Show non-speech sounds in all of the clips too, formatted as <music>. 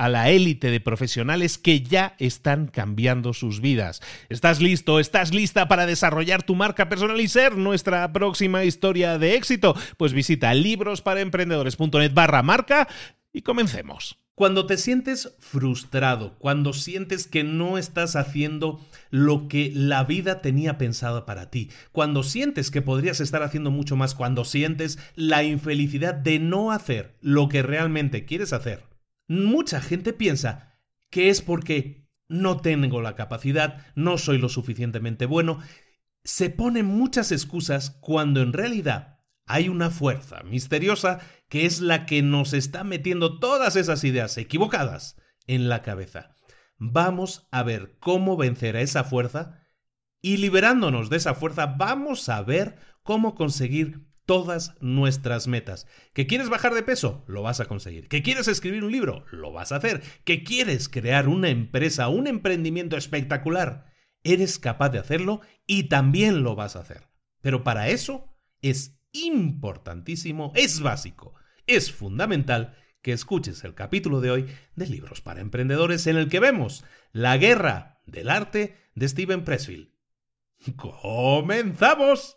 a la élite de profesionales que ya están cambiando sus vidas. ¿Estás listo? ¿Estás lista para desarrollar tu marca personal y ser nuestra próxima historia de éxito? Pues visita librosparaemprendedores.net barra marca y comencemos. Cuando te sientes frustrado, cuando sientes que no estás haciendo lo que la vida tenía pensado para ti, cuando sientes que podrías estar haciendo mucho más, cuando sientes la infelicidad de no hacer lo que realmente quieres hacer, mucha gente piensa que es porque no tengo la capacidad, no soy lo suficientemente bueno. Se ponen muchas excusas cuando en realidad hay una fuerza misteriosa que es la que nos está metiendo todas esas ideas equivocadas en la cabeza. Vamos a ver cómo vencer a esa fuerza y liberándonos de esa fuerza vamos a ver cómo conseguir todas nuestras metas. ¿Que quieres bajar de peso? Lo vas a conseguir. ¿Que quieres escribir un libro? Lo vas a hacer. ¿Que quieres crear una empresa, un emprendimiento espectacular? Eres capaz de hacerlo y también lo vas a hacer. Pero para eso es importantísimo, es básico, es fundamental que escuches el capítulo de hoy de Libros para Emprendedores en el que vemos la guerra del arte de Steven Pressfield. ¡Comenzamos!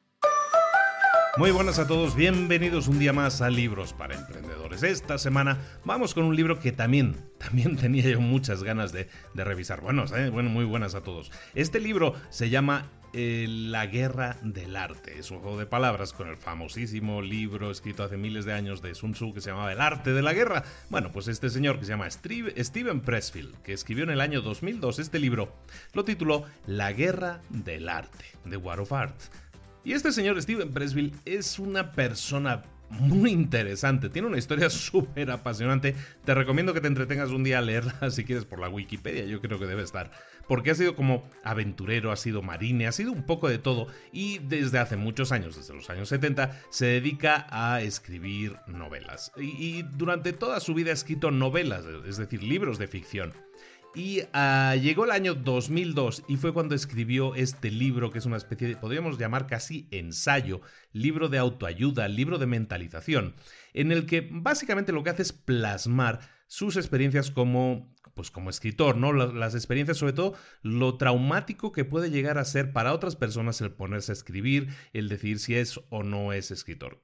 Muy buenas a todos, bienvenidos un día más a Libros para Emprendedores. Esta semana vamos con un libro que también, también <laughs> tenía yo muchas ganas de, revisar. Buenos, bueno, muy buenas a todos. Este libro se llama eh, La Guerra del Arte. Es un juego de palabras con el famosísimo libro escrito hace miles de años de Sun Tzu que se llamaba El Arte de la Guerra. Bueno, pues este señor que se llama Steven Pressfield, que escribió en el año 2002 este libro, lo tituló La Guerra del Arte, The War of Art. Y este señor Steven Pressfield es una persona muy interesante. Tiene una historia <laughs> súper apasionante. Te recomiendo que te entretengas un día a leerla <laughs> si quieres por la Wikipedia. Yo creo que debe estar. Porque ha sido como aventurero, ha sido marine, ha sido un poco de todo. Y desde hace muchos años, desde los años 70, se dedica a escribir novelas. Y durante toda su vida ha escrito novelas, es decir, libros de ficción. Y uh, llegó el año 2002 y fue cuando escribió este libro, que es una especie de, podríamos llamar casi ensayo, libro de autoayuda, libro de mentalización, en el que básicamente lo que hace es plasmar sus experiencias como, pues como escritor, ¿no? Las experiencias, sobre todo, lo traumático que puede llegar a ser para otras personas el ponerse a escribir, el decir si es o no es escritor.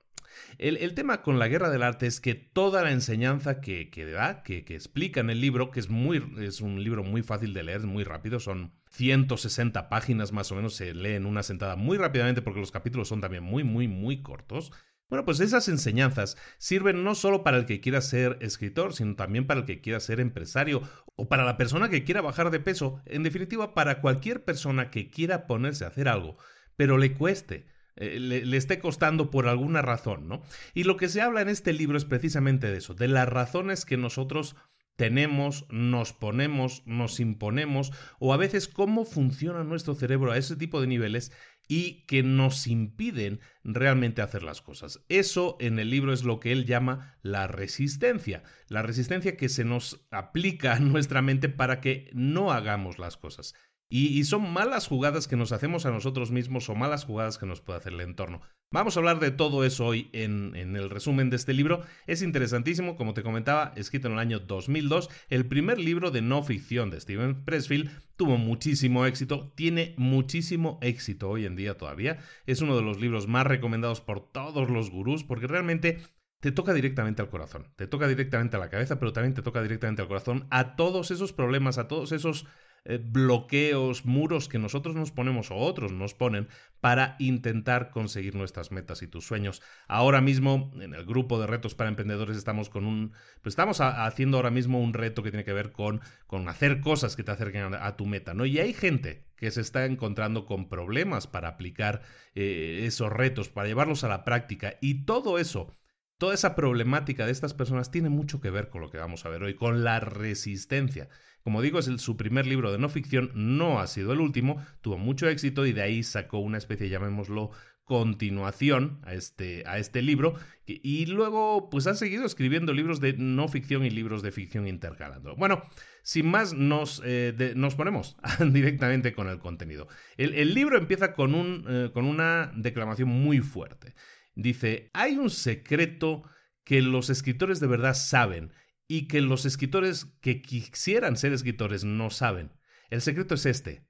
El, tema con la guerra del arte es que toda la enseñanza que, da, que, explica en el libro, que es, muy, es un libro muy fácil de leer, muy rápido, son 160 páginas más o menos, se lee en una sentada muy rápidamente porque los capítulos son también muy, muy, muy cortos. Bueno, pues esas enseñanzas sirven no solo para el que quiera ser escritor, sino también para el que quiera ser empresario o para la persona que quiera bajar de peso, en definitiva para cualquier persona que quiera ponerse a hacer algo, pero le cueste eh, le, esté costando por alguna razón, ¿no? Y lo que se habla en este libro es precisamente de eso, de las razones que nosotros tenemos, nos ponemos, nos imponemos, o a veces cómo funciona nuestro cerebro a ese tipo de niveles y que nos impiden realmente hacer las cosas. Eso en el libro es lo que él llama la resistencia, la resistencia que se nos aplica a nuestra mente para que no hagamos las cosas. Y, son malas jugadas que nos hacemos a nosotros mismos o malas jugadas que nos puede hacer el entorno. Vamos a hablar de todo eso hoy en, el resumen de este libro. Es interesantísimo, como te comentaba, escrito en el año 2002, el primer libro de no ficción de Steven Pressfield. Tuvo muchísimo éxito, tiene muchísimo éxito hoy en día todavía. Es uno de los libros más recomendados por todos los gurús porque realmente te toca directamente al corazón, te toca directamente a la cabeza, pero también te toca directamente al corazón a todos esos problemas, a todos esos eh, bloqueos, muros que nosotros nos ponemos o otros nos ponen para intentar conseguir nuestras metas y tus sueños. Ahora mismo, en el grupo de retos para emprendedores, estamos con un. Pues estamos haciendo ahora mismo un reto que tiene que ver con, con hacer cosas que te acerquen a, tu meta, ¿no? Y hay gente que se está encontrando con problemas para aplicar eh, esos retos, para llevarlos a la práctica. Y todo eso Toda esa problemática de estas personas tiene mucho que ver con lo que vamos a ver hoy, con la resistencia. Como digo, es su primer libro de no ficción, no ha sido el último, tuvo mucho éxito y de ahí sacó una especie, llamémoslo, continuación a este, a este libro y luego pues ha seguido escribiendo libros de no ficción y libros de ficción intercalando. Bueno, sin más nos, eh, nos ponemos <laughs> directamente con el contenido. El, libro empieza con, un, eh, con una declamación muy fuerte. Dice, hay un secreto que los escritores de verdad saben y que los escritores que quisieran ser escritores no saben. El secreto es este.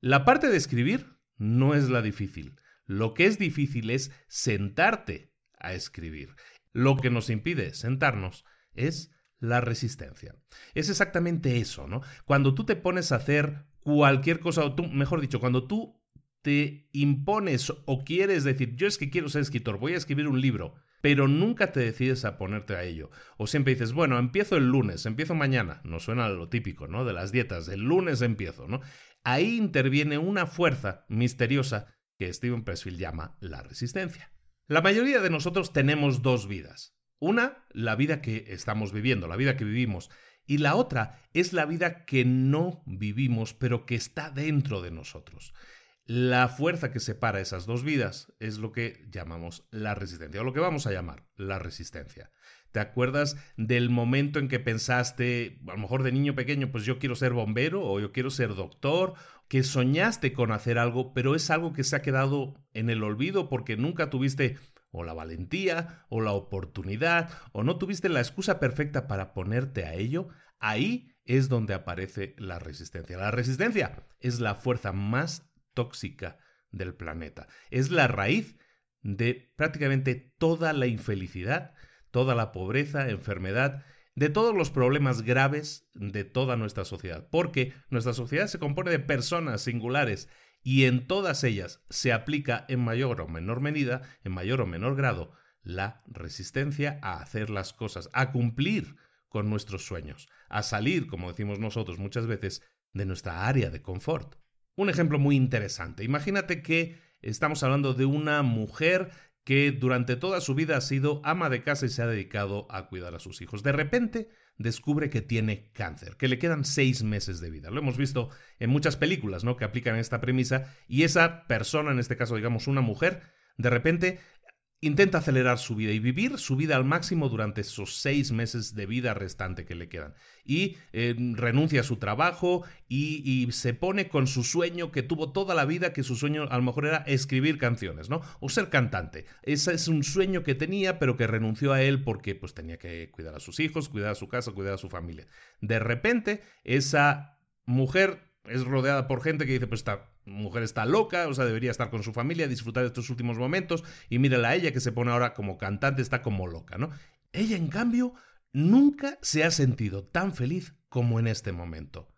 La parte de escribir no es la difícil. Lo que es difícil es sentarte a escribir. Lo que nos impide sentarnos es la resistencia. Es exactamente eso, ¿no? Cuando tú te pones a hacer cualquier cosa, o tú, mejor dicho, cuando tú te impones o quieres decir, yo es que quiero ser escritor, voy a escribir un libro, pero nunca te decides a ponerte a ello. O siempre dices, bueno, empiezo el lunes, empiezo mañana. No suena lo típico, ¿no? De las dietas, el lunes empiezo, ¿no? Ahí interviene una fuerza misteriosa que Steven Pressfield llama la resistencia. La mayoría de nosotros tenemos dos vidas. Una, la vida que estamos viviendo, la vida que vivimos, y la otra es la vida que no vivimos, pero que está dentro de nosotros. La fuerza que separa esas dos vidas es lo que llamamos la resistencia, o lo que vamos a llamar la resistencia. ¿Te acuerdas del momento en que pensaste, a lo mejor de niño pequeño, pues yo quiero ser bombero o yo quiero ser doctor, que soñaste con hacer algo, pero es algo que se ha quedado en el olvido porque nunca tuviste o la valentía o la oportunidad o no tuviste la excusa perfecta para ponerte a ello? Ahí es donde aparece la resistencia. La resistencia es la fuerza más tóxica del planeta. Es la raíz de prácticamente toda la infelicidad, toda la pobreza, enfermedad, de todos los problemas graves de toda nuestra sociedad. Porque nuestra sociedad se compone de personas singulares y en todas ellas se aplica en mayor o menor medida, en mayor o menor grado, la resistencia a hacer las cosas, a cumplir con nuestros sueños, a salir, como decimos nosotros muchas veces, de nuestra área de confort. Un ejemplo muy interesante. Imagínate que estamos hablando de una mujer que durante toda su vida ha sido ama de casa y se ha dedicado a cuidar a sus hijos. De repente descubre que tiene cáncer, que le quedan seis meses de vida. Lo hemos visto en muchas películas, ¿no? Que aplican esta premisa y esa persona, en este caso digamos una mujer, de repente intenta acelerar su vida y vivir su vida al máximo durante esos seis meses de vida restante que le quedan. Y eh, renuncia a su trabajo y, se pone con su sueño que tuvo toda la vida, que su sueño a lo mejor era escribir canciones, ¿no? O ser cantante. Ese es un sueño que tenía, pero que renunció a él porque pues tenía que cuidar a sus hijos, cuidar a su casa, cuidar a su familia. De repente, esa mujer es rodeada por gente que dice, pues esta mujer está loca, o sea, debería estar con su familia, disfrutar de estos últimos momentos, y mírala a ella que se pone ahora como cantante, está como loca, ¿no? Ella, en cambio, nunca se ha sentido tan feliz como en este momento.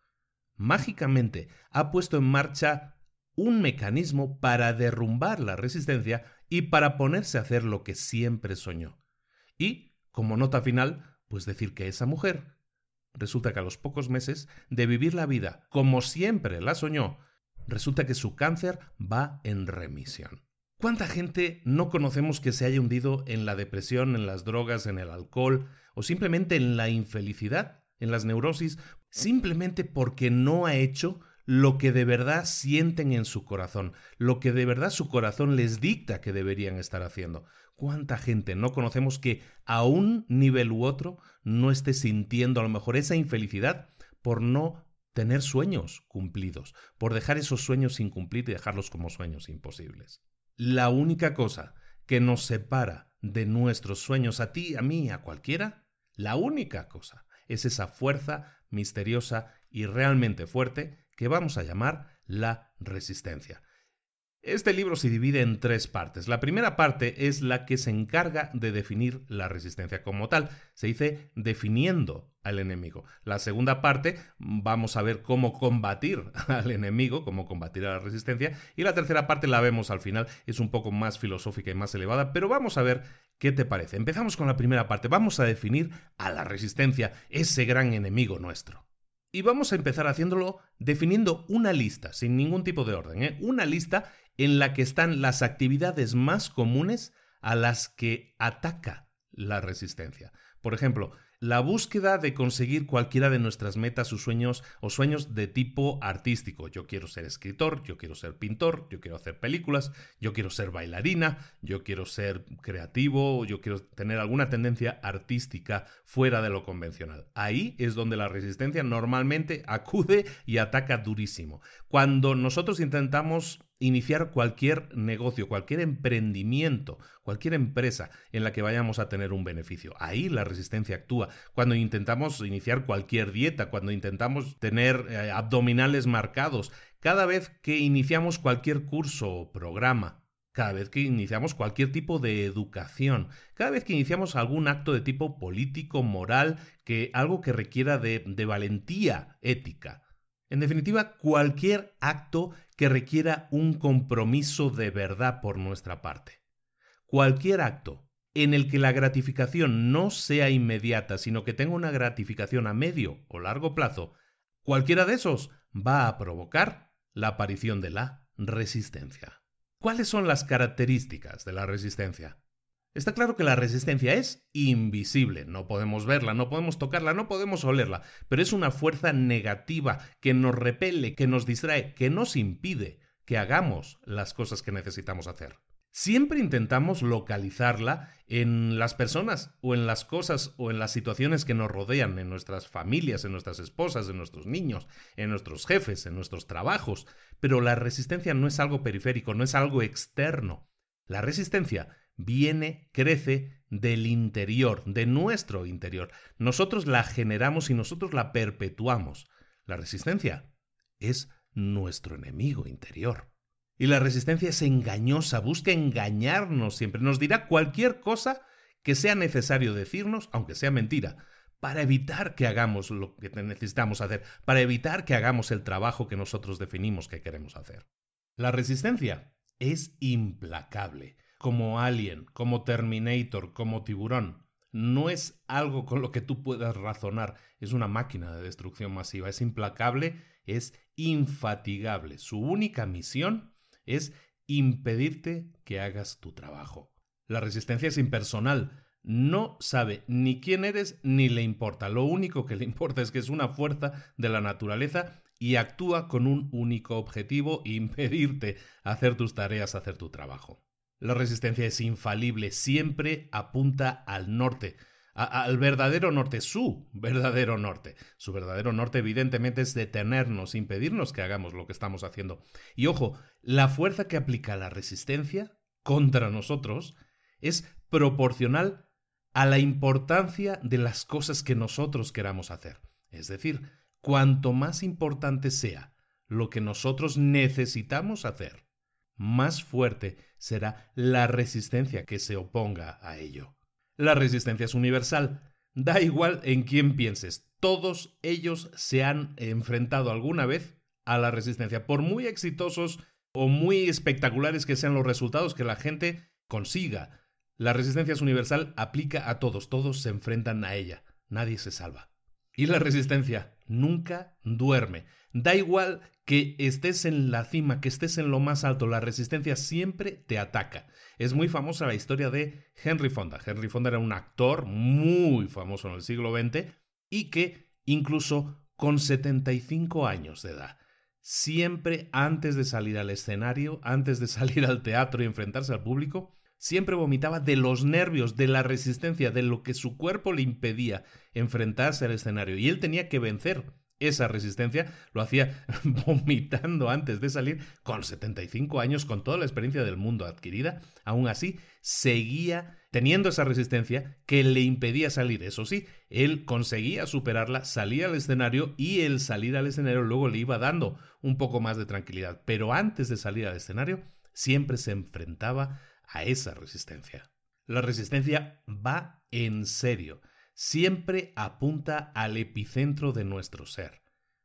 Mágicamente ha puesto en marcha un mecanismo para derrumbar la resistencia y para ponerse a hacer lo que siempre soñó. Y, como nota final, pues decir que esa mujer Resulta que a los pocos meses de vivir la vida como siempre la soñó, resulta que su cáncer va en remisión. ¿Cuánta gente no conocemos que se haya hundido en la depresión, en las drogas, en el alcohol o simplemente en la infelicidad, en las neurosis, simplemente porque no ha hecho lo que de verdad sienten en su corazón, lo que de verdad su corazón les dicta que deberían estar haciendo. ¿Cuánta gente no conocemos que a un nivel u otro no esté sintiendo a lo mejor esa infelicidad por no tener sueños cumplidos, por dejar esos sueños sin cumplir y dejarlos como sueños imposibles? La única cosa que nos separa de nuestros sueños a ti, a mí, a cualquiera, la única cosa es esa fuerza misteriosa y realmente fuerte que vamos a llamar la resistencia. Este libro se divide en tres partes. La primera parte es la que se encarga de definir la resistencia como tal. Se dice definiendo al enemigo. La segunda parte vamos a ver cómo combatir <laughs> al enemigo, cómo combatir a la resistencia. Y la tercera parte la vemos al final. Es un poco más filosófica y más elevada, pero vamos a ver qué te parece. Empezamos con la primera parte. Vamos a definir a la resistencia, ese gran enemigo nuestro. Y vamos a empezar haciéndolo definiendo una lista, sin ningún tipo de orden, ¿eh? una lista en la que están las actividades más comunes a las que ataca la resistencia. Por ejemplo, la búsqueda de conseguir cualquiera de nuestras metas o sueños o sueños de tipo artístico. Yo quiero ser escritor, yo quiero ser pintor, yo quiero hacer películas, yo quiero ser bailarina, yo quiero ser creativo, yo quiero tener alguna tendencia artística fuera de lo convencional. Ahí es donde la resistencia normalmente acude y ataca durísimo. Cuando nosotros intentamos iniciar cualquier negocio, cualquier emprendimiento, cualquier empresa en la que vayamos a tener un beneficio. Ahí la resistencia actúa. Cuando intentamos iniciar cualquier dieta, cuando intentamos tener eh, abdominales marcados, cada vez que iniciamos cualquier curso o programa, cada vez que iniciamos cualquier tipo de educación, cada vez que iniciamos algún acto de tipo político, moral, que algo que requiera de, de valentía ética. En definitiva, cualquier acto que requiera un compromiso de verdad por nuestra parte. Cualquier acto en el que la gratificación no sea inmediata, sino que tenga una gratificación a medio o largo plazo, cualquiera de esos va a provocar la aparición de la resistencia. ¿Cuáles son las características de la resistencia? Está claro que la resistencia es invisible, no podemos verla, no podemos tocarla, no podemos olerla, pero es una fuerza negativa que nos repele, que nos distrae, que nos impide que hagamos las cosas que necesitamos hacer. Siempre intentamos localizarla en las personas o en las cosas o en las situaciones que nos rodean, en nuestras familias, en nuestras esposas, en nuestros niños, en nuestros jefes, en nuestros trabajos, pero la resistencia no es algo periférico, no es algo externo. La resistencia viene, crece del interior, de nuestro interior. Nosotros la generamos y nosotros la perpetuamos. La resistencia es nuestro enemigo interior. Y la resistencia es engañosa, busca engañarnos siempre. Nos dirá cualquier cosa que sea necesario decirnos, aunque sea mentira, para evitar que hagamos lo que necesitamos hacer, para evitar que hagamos el trabajo que nosotros definimos que queremos hacer. La resistencia es implacable como Alien, como Terminator, como Tiburón. No es algo con lo que tú puedas razonar, es una máquina de destrucción masiva, es implacable, es infatigable. Su única misión es impedirte que hagas tu trabajo. La resistencia es impersonal, no sabe ni quién eres ni le importa. Lo único que le importa es que es una fuerza de la naturaleza y actúa con un único objetivo, <laughs> impedirte hacer tus tareas, hacer tu trabajo. La resistencia es infalible, siempre apunta al norte, al verdadero norte, su verdadero norte. Su verdadero norte evidentemente es detenernos, impedirnos que hagamos lo que estamos haciendo. Y ojo, la fuerza que aplica la resistencia contra nosotros es proporcional a la importancia de las cosas que nosotros queramos hacer. Es decir, cuanto más importante sea lo que nosotros necesitamos hacer, más fuerte será la resistencia que se oponga a ello. La resistencia es universal. Da igual en quién pienses, todos ellos se han enfrentado alguna vez a la resistencia, por muy exitosos o muy espectaculares que sean los resultados que la gente consiga. La resistencia es universal, aplica a todos, todos se enfrentan a ella, nadie se salva. Y la resistencia nunca duerme. Da igual que estés en la cima, que estés en lo más alto, la resistencia siempre te ataca. Es muy famosa la historia de Henry Fonda. Henry Fonda era un actor muy famoso en el siglo XX y que incluso con 75 años de edad, siempre antes de salir al escenario, antes de <laughs> salir al teatro y enfrentarse al público, siempre vomitaba de los nervios, de la resistencia, de lo que su cuerpo le impedía enfrentarse al escenario. Y él tenía que vencer esa resistencia, lo hacía <laughs> vomitando antes de salir, con 75 años, con toda la experiencia del mundo adquirida, aún así seguía teniendo esa resistencia que le impedía salir. Eso sí, él conseguía superarla, salía al escenario y el salir al escenario luego le iba dando un poco más de tranquilidad. Pero antes de salir al escenario, siempre se enfrentaba a esa resistencia. La resistencia va en serio, siempre apunta al epicentro de nuestro ser,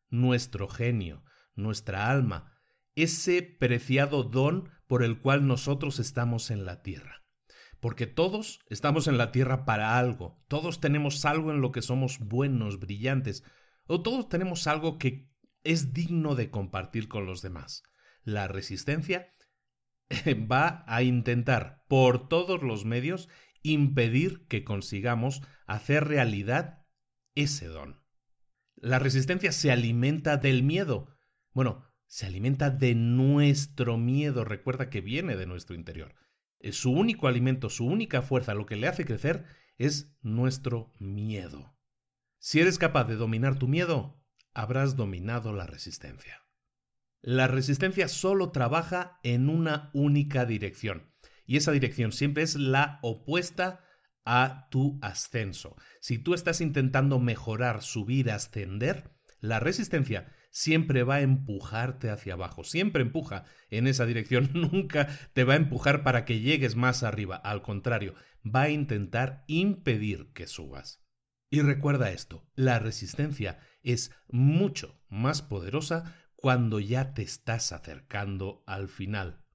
nuestro genio, nuestra alma, ese preciado don por el cual nosotros estamos en la tierra. Porque todos estamos en la tierra para algo, todos tenemos algo en lo que somos buenos, brillantes, o todos tenemos algo que es digno de compartir con los demás. La resistencia <laughs> va a intentar por todos los medios impedir que consigamos hacer realidad ese don. La resistencia se alimenta del miedo. Bueno, se alimenta de nuestro miedo. Recuerda que viene de nuestro interior. Su único alimento, su única fuerza, lo que le hace crecer es nuestro miedo. Si eres capaz de dominar tu miedo, habrás dominado la resistencia. La resistencia solo trabaja en una única dirección, y esa dirección siempre es la opuesta a tu ascenso. Si tú estás intentando mejorar, subir, ascender, la resistencia siempre va a empujarte hacia abajo, siempre empuja en esa dirección, <laughs> nunca te va a empujar para que llegues más arriba, al contrario, va a intentar impedir que subas. Y recuerda esto, la resistencia es mucho más poderosa cuando ya te estás acercando al final.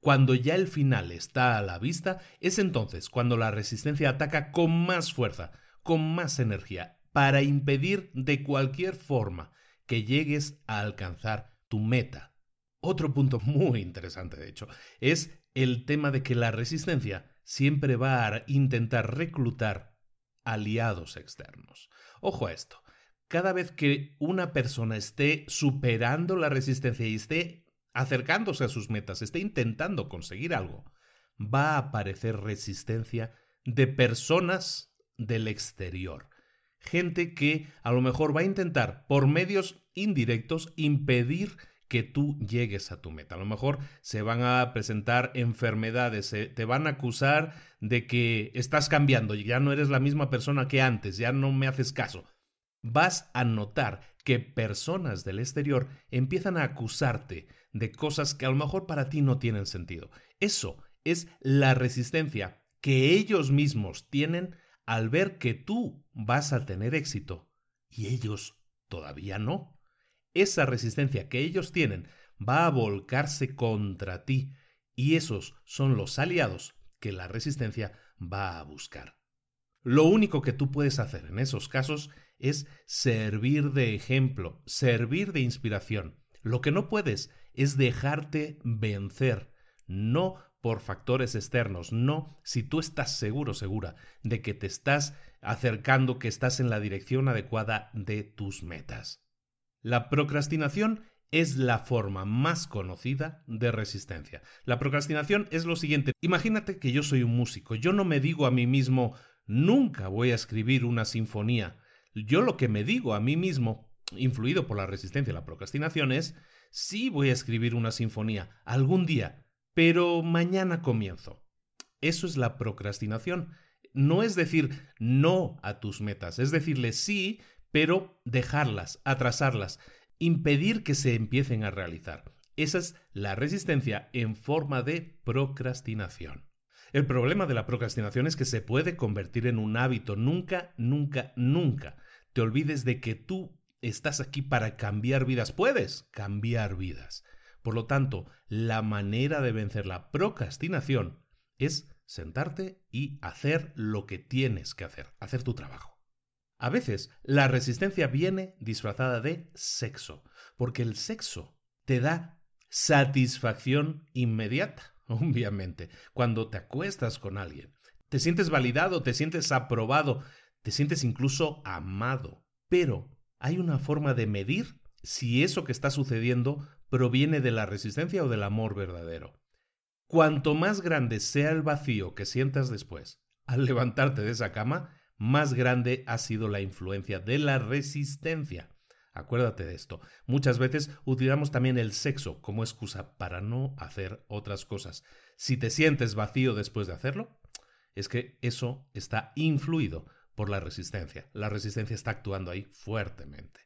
Cuando ya el final está a la vista, es entonces cuando la resistencia ataca con más fuerza, con más energía, para impedir de cualquier forma que llegues a alcanzar tu meta. Otro punto <laughs> muy interesante, de hecho, es el tema de que la resistencia siempre va a intentar reclutar aliados externos. Ojo a esto, cada vez que una persona esté superando la resistencia y esté acercándose a sus metas, esté intentando conseguir algo, va a aparecer resistencia de personas del exterior. Gente que a lo mejor va a intentar, por medios indirectos, impedir que tú llegues a tu meta. A lo mejor se van a presentar enfermedades, te van a acusar de que estás cambiando, ya no eres la misma persona que antes, ya no me haces caso vas a notar que personas del exterior empiezan a acusarte de cosas que a lo mejor para ti no tienen sentido. Eso es la resistencia que ellos mismos tienen al ver que tú vas a tener éxito y ellos todavía no. Esa resistencia que ellos tienen va a volcarse contra ti y esos son los aliados que la resistencia va a buscar. Lo único que tú puedes hacer en esos casos es servir de ejemplo, servir de inspiración. Lo que no puedes es dejarte vencer, no por factores externos, no si tú estás seguro, segura de que te estás acercando, que estás en la dirección adecuada de tus metas. La procrastinación es la forma más conocida de resistencia. La procrastinación es lo siguiente. Imagínate que yo soy un músico. Yo no me digo a mí mismo, nunca voy a escribir una sinfonía. Yo lo que me digo a mí mismo, influido por la resistencia y la procrastinación, es, sí voy a escribir una sinfonía algún día, pero mañana comienzo. Eso es la procrastinación. No es decir no a tus metas, es decirle sí, pero dejarlas, atrasarlas, impedir que se empiecen a realizar. Esa es la resistencia en forma de procrastinación. El problema de la procrastinación es que se puede convertir en un hábito. Nunca, nunca, nunca te olvides de que tú estás aquí para cambiar vidas. Puedes cambiar vidas. Por lo tanto, la manera de vencer la procrastinación es sentarte y hacer lo que tienes que hacer, hacer tu trabajo. A veces la resistencia viene disfrazada de sexo, porque el sexo te da satisfacción inmediata, <laughs> obviamente, cuando te acuestas con alguien. Te sientes validado, te sientes aprobado, te sientes incluso amado. Pero hay una forma de medir si eso que está sucediendo proviene de la resistencia o del amor verdadero. Cuanto más grande sea el vacío que sientas después al levantarte de esa cama, más grande ha sido la influencia de la resistencia. Acuérdate de esto. Muchas veces utilizamos también el sexo como excusa para no hacer otras cosas. Si te sientes vacío después de hacerlo, es que eso está influido por la resistencia. La resistencia está actuando ahí fuertemente.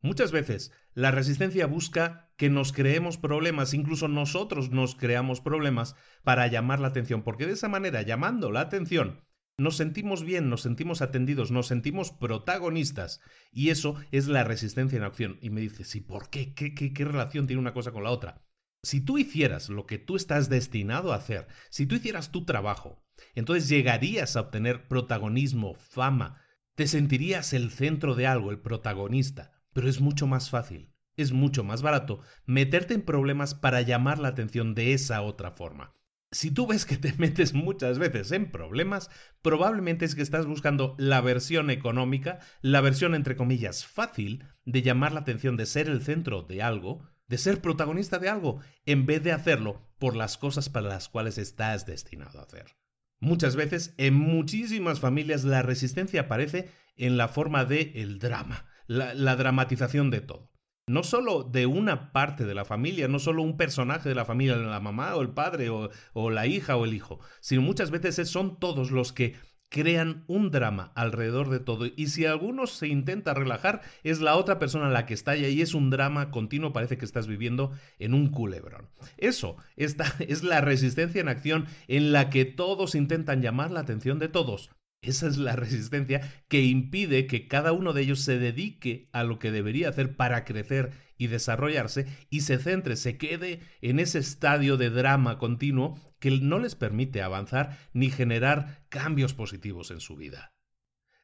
Muchas veces la resistencia busca que nos creemos problemas, incluso nosotros nos creamos problemas para llamar la atención, porque de esa manera, llamando la atención, nos sentimos bien, nos sentimos atendidos, nos sentimos protagonistas. Y eso es la resistencia en acción. Y me dices, ¿y por qué? ¿Qué, qué? qué relación tiene una cosa con la otra? Si tú hicieras lo que tú estás destinado a hacer, si tú hicieras tu trabajo, entonces llegarías a obtener protagonismo, fama, te sentirías el centro de algo, el protagonista. Pero es mucho más fácil, es mucho más barato meterte en problemas para llamar la atención de esa otra forma. Si tú ves que te <laughs> metes muchas veces en problemas, probablemente es que estás buscando la versión económica, la versión entre comillas fácil de llamar la atención, de ser el centro de algo, de ser protagonista de algo, en vez de hacerlo por las cosas para las cuales estás destinado a hacer. Muchas veces, en muchísimas familias, la resistencia aparece en la forma de el drama, la, dramatización de todo. No solo de una parte de la familia, no solo un personaje de la familia, la mamá o el padre o, o, la hija o el hijo, sino muchas veces son todos los que crean un drama alrededor de todo y si alguno se intenta relajar es la otra persona la que estalla y es un drama continuo, parece que estás viviendo en un culebrón. Eso esta <laughs> es la resistencia en acción en la que todos intentan llamar la atención de todos, esa es la resistencia que impide que cada uno de ellos se dedique a lo que debería hacer para crecer y desarrollarse y se centre, se quede en ese estadio de drama continuo que no les permite avanzar ni generar cambios positivos en su vida.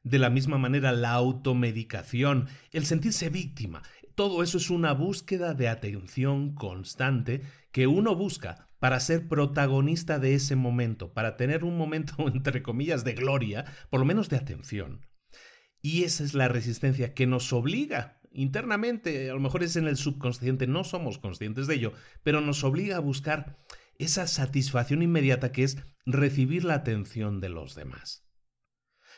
De la misma manera, la automedicación, el sentirse víctima, todo eso es una búsqueda de atención constante que uno busca para ser protagonista de ese momento, para tener un momento, <laughs> entre comillas, de gloria, por lo menos de atención. Y esa es la resistencia que nos obliga internamente, a lo mejor es en el subconsciente, no somos conscientes de ello, pero nos obliga a buscar esa satisfacción inmediata que es recibir la atención de los demás.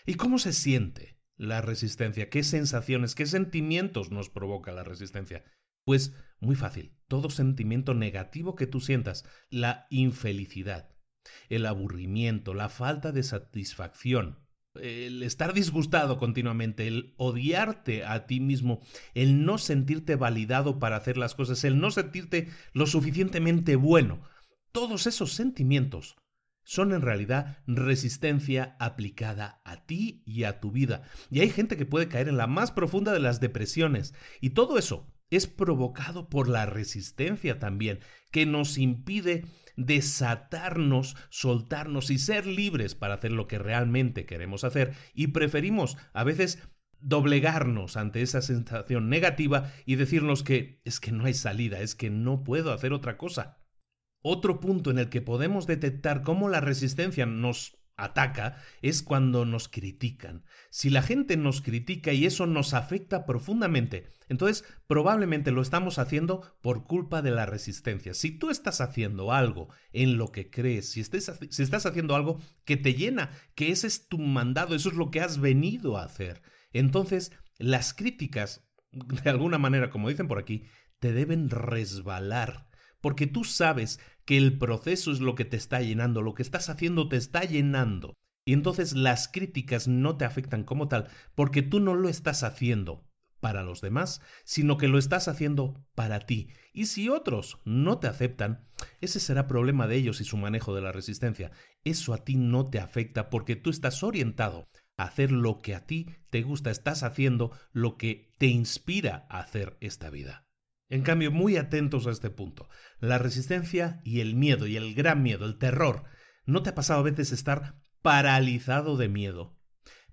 ¿Y cómo se siente la resistencia? ¿Qué sensaciones, qué sentimientos nos provoca la resistencia? Pues muy fácil, todo sentimiento negativo que tú sientas, la infelicidad, el aburrimiento, la falta de satisfacción, el estar disgustado continuamente, el odiarte a ti mismo, el no sentirte validado para hacer las cosas, el no sentirte lo suficientemente bueno, todos esos sentimientos son en realidad resistencia aplicada a ti y a tu vida. Y hay gente que puede caer en la más profunda de las depresiones. Y todo eso es provocado por la resistencia también, que nos impide desatarnos, soltarnos y ser libres para hacer lo que realmente queremos hacer y preferimos a veces doblegarnos ante esa sensación negativa y decirnos que es que no hay salida, es que no puedo hacer otra cosa. Otro punto en el que podemos detectar cómo la resistencia nos ataca es cuando nos critican. Si la gente nos critica y eso nos afecta profundamente, entonces probablemente lo estamos haciendo por culpa de la resistencia. Si tú estás haciendo algo en lo que crees, si, si estás haciendo algo que te llena, que ese es tu mandado, eso es lo que has venido a hacer, entonces las críticas, de alguna manera, como dicen por aquí, te deben resbalar porque tú sabes que el proceso es lo que te está llenando, lo que estás haciendo te está llenando. Y entonces las críticas no te afectan como tal, porque tú no lo estás haciendo para los demás, sino que lo estás haciendo para ti. Y si otros no te aceptan, ese será problema de ellos y su manejo de la resistencia. Eso a ti no te afecta porque tú estás orientado a hacer lo que a ti te gusta, estás haciendo lo que te inspira a hacer esta vida. En cambio, muy atentos a este punto. La resistencia y el miedo, y el gran miedo, el terror. ¿No te ha pasado a veces estar paralizado de miedo?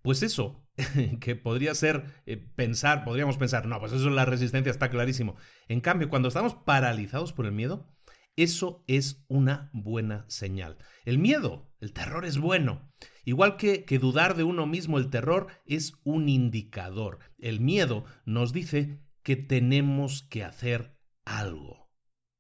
Pues eso, <laughs> que podría ser eh, pensar, podríamos pensar, no, pues eso es la resistencia, está clarísimo. En cambio, cuando estamos paralizados por el miedo, eso es una buena señal. El miedo, el terror es bueno. Igual que, que dudar de uno mismo, el terror es un indicador. El miedo nos dice que tenemos que hacer algo.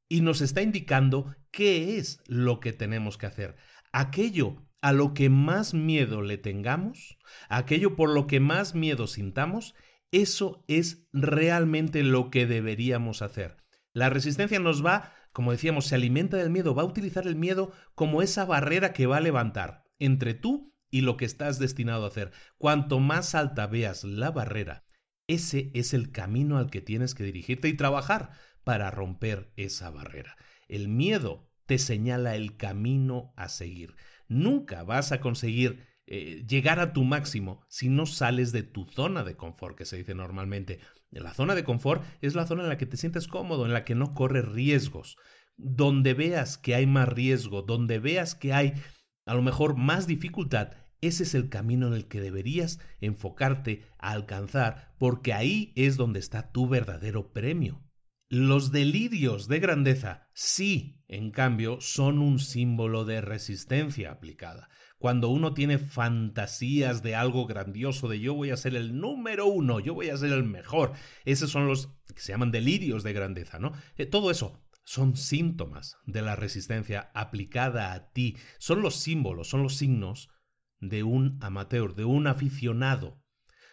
Y nos está indicando qué es lo que tenemos que hacer. Aquello a lo que más miedo le tengamos, aquello por lo que más miedo sintamos, eso es realmente lo que deberíamos hacer. La resistencia nos va, como decíamos, se alimenta del miedo, va a utilizar el miedo como esa barrera que va a levantar entre tú y lo que estás destinado a hacer. Cuanto más alta veas la barrera, ese es el camino al que tienes que dirigirte y trabajar para romper esa barrera. El miedo te señala el camino a seguir. Nunca vas a conseguir eh, llegar a tu máximo si no sales de tu zona de confort, que se dice normalmente. La zona de confort es la zona en la que te sientes cómodo, en la que no corres riesgos. Donde veas que hay más riesgo, donde veas que hay a lo mejor más dificultad, ese es el camino en el que deberías enfocarte a alcanzar, porque ahí es donde está tu verdadero premio. Los delirios de grandeza sí, en cambio, son un símbolo de resistencia aplicada. Cuando uno tiene fantasías de algo grandioso, de yo voy a ser el número uno, yo voy a ser el mejor, esos son los que se llaman delirios de grandeza, ¿no? Eh, todo eso son síntomas de la resistencia aplicada a ti, son los símbolos, son los signos de un amateur, de un aficionado.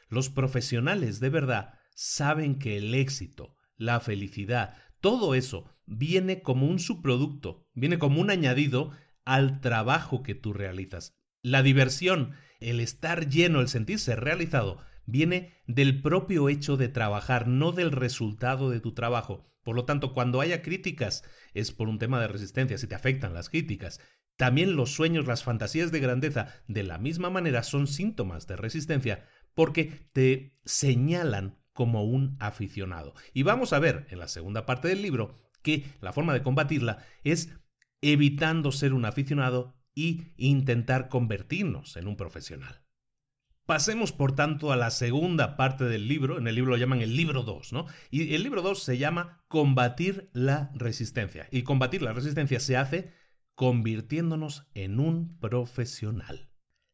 Los profesionales de verdad saben que el éxito, la felicidad, todo eso viene como un subproducto, viene como un añadido al trabajo que tú realizas. La diversión, el estar lleno, el sentirse realizado, viene del propio hecho de trabajar, no del resultado de tu trabajo. Por lo tanto, cuando haya críticas, es por un tema de resistencia, si te afectan las críticas. También los sueños, las fantasías de grandeza, de la misma manera, son síntomas de resistencia porque te señalan como un aficionado. Y vamos a ver en la segunda parte del libro que la forma de combatirla es evitando ser un aficionado y intentar convertirnos en un profesional. Pasemos, por tanto, a la segunda parte del libro. En el libro lo llaman el libro 2, ¿no? Y el libro 2 se llama Combatir la resistencia. Y combatir la resistencia se hace convirtiéndonos en un profesional.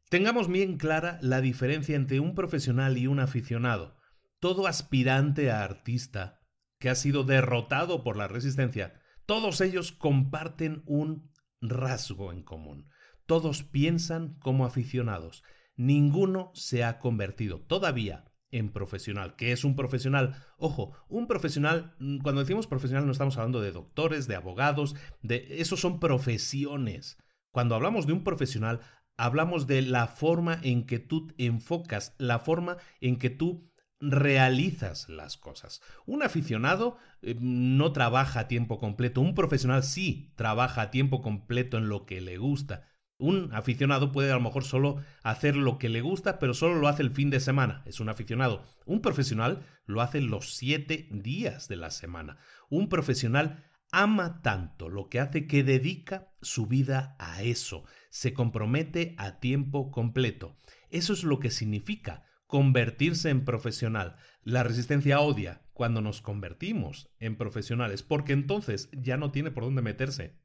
Tengamos bien clara la diferencia entre un profesional y un aficionado. Todo aspirante a artista que ha sido derrotado por la resistencia, todos ellos comparten un rasgo en común. Todos piensan como aficionados. Ninguno se ha convertido todavía en profesional. ¿Qué es un profesional? Ojo, un profesional, mm, cuando decimos profesional no estamos hablando de doctores, de abogados, de esos son profesiones. Cuando hablamos de un profesional, hablamos de la forma en que tú enfocas, la forma en que tú realizas las cosas. Un aficionado eh, no trabaja a tiempo completo, un profesional sí trabaja a tiempo completo en lo que le gusta. Un aficionado puede a lo mejor solo hacer lo que le gusta, pero solo lo hace el fin de semana. Es un aficionado. Un profesional lo hace los siete días de la semana. Un profesional ama tanto lo que hace que dedica su vida a eso. Se compromete a tiempo completo. Eso es lo que significa convertirse en profesional. La resistencia odia cuando nos convertimos en profesionales, porque entonces ya no tiene por dónde meterse.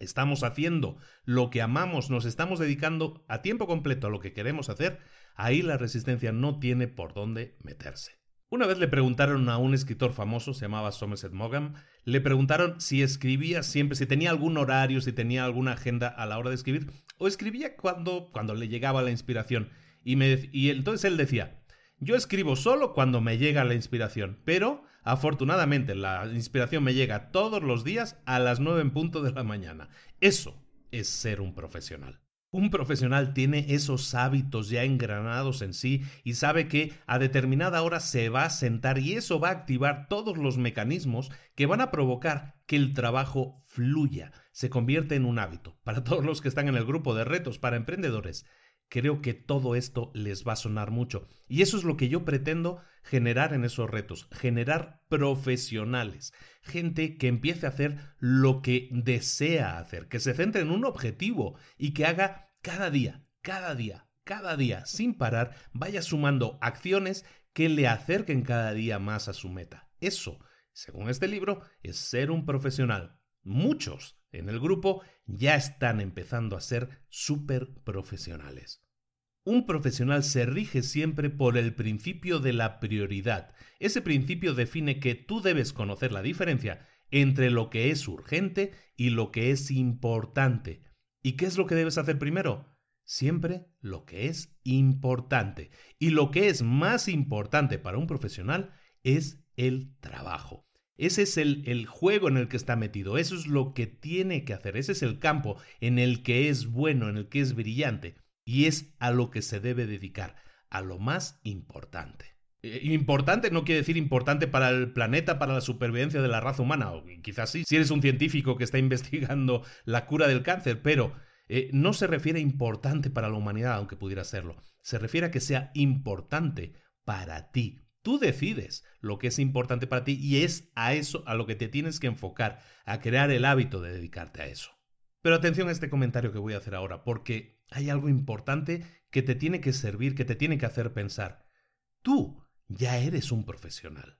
Estamos haciendo lo que amamos, nos estamos dedicando a tiempo completo a lo que queremos hacer, ahí la resistencia no tiene por dónde meterse. Una vez le preguntaron a un escritor famoso, se llamaba Somerset Maugham, le preguntaron si escribía siempre, si tenía algún horario, si tenía alguna agenda a la hora de escribir, o escribía cuando, cuando le llegaba la inspiración. Y, me, y entonces él decía, yo escribo solo cuando me llega la inspiración, pero afortunadamente la inspiración me llega todos los días a las 9 en punto de la mañana. Eso es ser un profesional. Un profesional tiene esos hábitos ya engranados en sí y sabe que a determinada hora se va a sentar y eso va a activar todos los mecanismos que van a provocar que el trabajo fluya, se convierta en un hábito. Para todos los que están en el grupo de retos para emprendedores, creo que todo esto les va a sonar mucho. Y eso es lo que yo pretendo generar en esos retos, generar profesionales, gente que empiece a hacer lo que desea hacer, que se centre en un objetivo y que haga cada día, cada día, cada día, sin parar, vaya sumando acciones que le acerquen cada día más a su meta. Eso, según este libro, es ser un profesional. Muchos en el grupo ya están empezando a ser súper profesionales. Un profesional se rige siempre por el principio de la prioridad. Ese principio define que tú debes conocer la diferencia entre lo que es urgente y lo que es importante. ¿Y qué es lo que debes hacer primero? Siempre lo que es importante. Y lo que es más importante para un profesional es el trabajo. Ese es el, el, juego en el que está metido, eso es lo que tiene que hacer, ese es el campo en el que es bueno, en el que es brillante, y es a lo que se debe dedicar, a lo más importante. Eh, importante no quiere decir importante para el planeta, para la supervivencia de la raza humana, o quizás sí, si eres un científico que está <laughs> investigando la cura del cáncer, pero eh, no se refiere a importante para la humanidad, aunque pudiera serlo, se refiere a que sea importante para ti, Tú decides lo que es importante para ti y es a eso a lo que te tienes que enfocar, a crear el hábito de dedicarte a eso. Pero atención a este comentario que voy a hacer ahora, porque hay algo importante que te tiene que servir, que te tiene que hacer pensar. Tú ya eres un profesional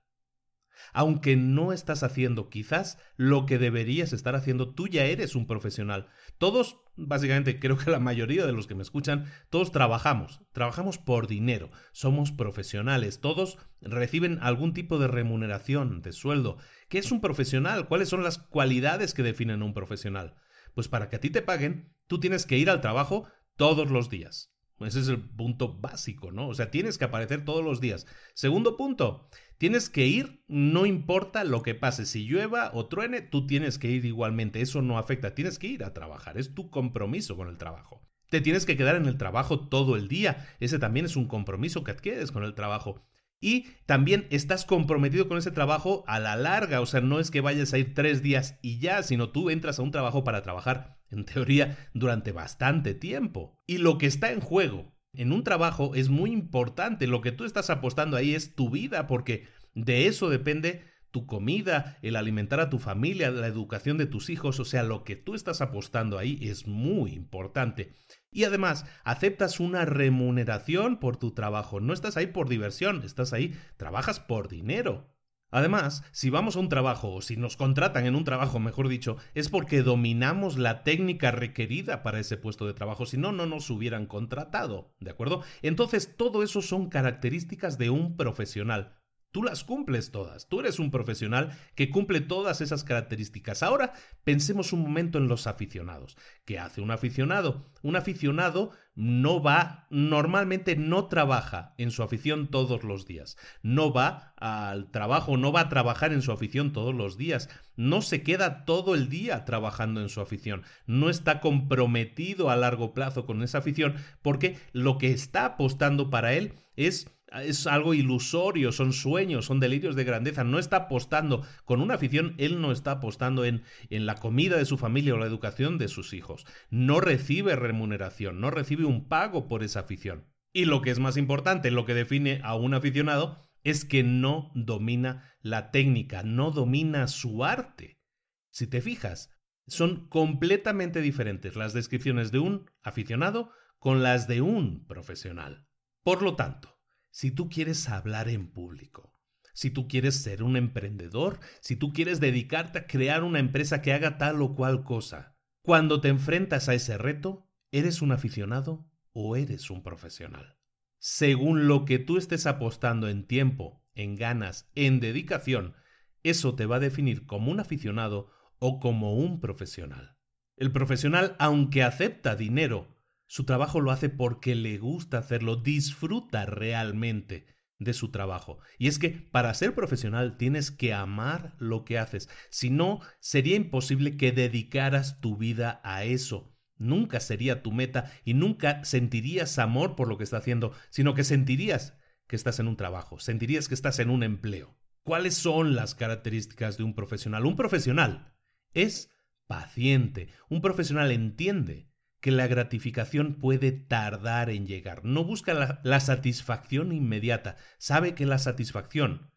aunque no estás haciendo quizás lo que deberías estar haciendo, tú ya eres un profesional. Todos, básicamente creo que la mayoría de los que me escuchan, todos trabajamos, trabajamos por dinero, somos profesionales, todos reciben algún tipo de remuneración, de sueldo. ¿Qué es un profesional? ¿Cuáles son las cualidades que definen a un profesional? Pues para que a ti te paguen, tú tienes que ir al trabajo todos los días. Ese es el punto básico, ¿no? O sea, tienes que aparecer todos los días. Segundo punto, tienes que ir, no importa lo que pase, si llueva o truene, tú tienes que ir igualmente, eso no afecta, tienes que ir a trabajar, es tu compromiso con el trabajo. Te tienes que quedar en el trabajo todo el día, ese también es un compromiso que adquieres con el trabajo. Y también estás comprometido con ese trabajo a la larga, o sea, no es que vayas a ir tres días y ya, sino tú entras a un trabajo para trabajar, en teoría, durante bastante tiempo. Y lo que está en juego en un trabajo es muy importante, lo que tú estás apostando ahí es tu vida, porque de eso depende tu comida, el alimentar a tu familia, la educación de tus hijos, o sea, lo que tú estás apostando ahí es muy importante. Y además, aceptas una remuneración por tu trabajo, no estás ahí por diversión, estás ahí, trabajas por dinero. Además, si vamos a un trabajo, o si nos contratan en un trabajo, mejor dicho, es porque dominamos la técnica requerida para ese puesto de trabajo, si no, no nos hubieran contratado, ¿de acuerdo? Entonces, todo eso son características de un profesional. Tú las cumples todas. Tú eres un profesional que cumple todas esas características. Ahora pensemos un momento en los aficionados. ¿Qué hace un aficionado? Un aficionado no va, normalmente no trabaja en su afición todos los días. No va al trabajo, no va a trabajar en su afición todos los días. No se queda todo el día trabajando en su afición. No está comprometido a largo plazo con esa afición porque lo que está apostando para él es es algo ilusorio, son sueños, son delirios de grandeza. No está apostando con una afición, él no está apostando en, en la comida de su familia o la educación de sus hijos. No recibe remuneración, no recibe un pago por esa afición. Y lo que es más importante, lo que define a un aficionado, es que no domina la técnica, no domina su arte. Si te fijas, son completamente diferentes las descripciones de un aficionado con las de un profesional. Por lo tanto, si tú quieres hablar en público, si tú quieres ser un emprendedor, si tú quieres dedicarte a crear una empresa que haga tal o cual cosa, Cuando te enfrentas a ese reto, ¿eres un aficionado o eres un profesional? Según lo que tú estés apostando en tiempo, en ganas, en dedicación, eso te va a definir como un aficionado o como un profesional. El profesional, aunque acepta dinero, su trabajo lo hace porque le gusta hacerlo, disfruta realmente de su trabajo. Y es que para ser profesional tienes que amar lo que haces. Si no, sería imposible que dedicaras tu vida a eso. Nunca sería tu meta y nunca sentirías amor por lo que estás haciendo, sino que sentirías que estás en un trabajo, sentirías que estás en un empleo. ¿Cuáles son las características de un profesional? Un profesional es paciente. Un profesional entiende que la gratificación puede tardar en llegar. No busca la, satisfacción inmediata. Sabe que la satisfacción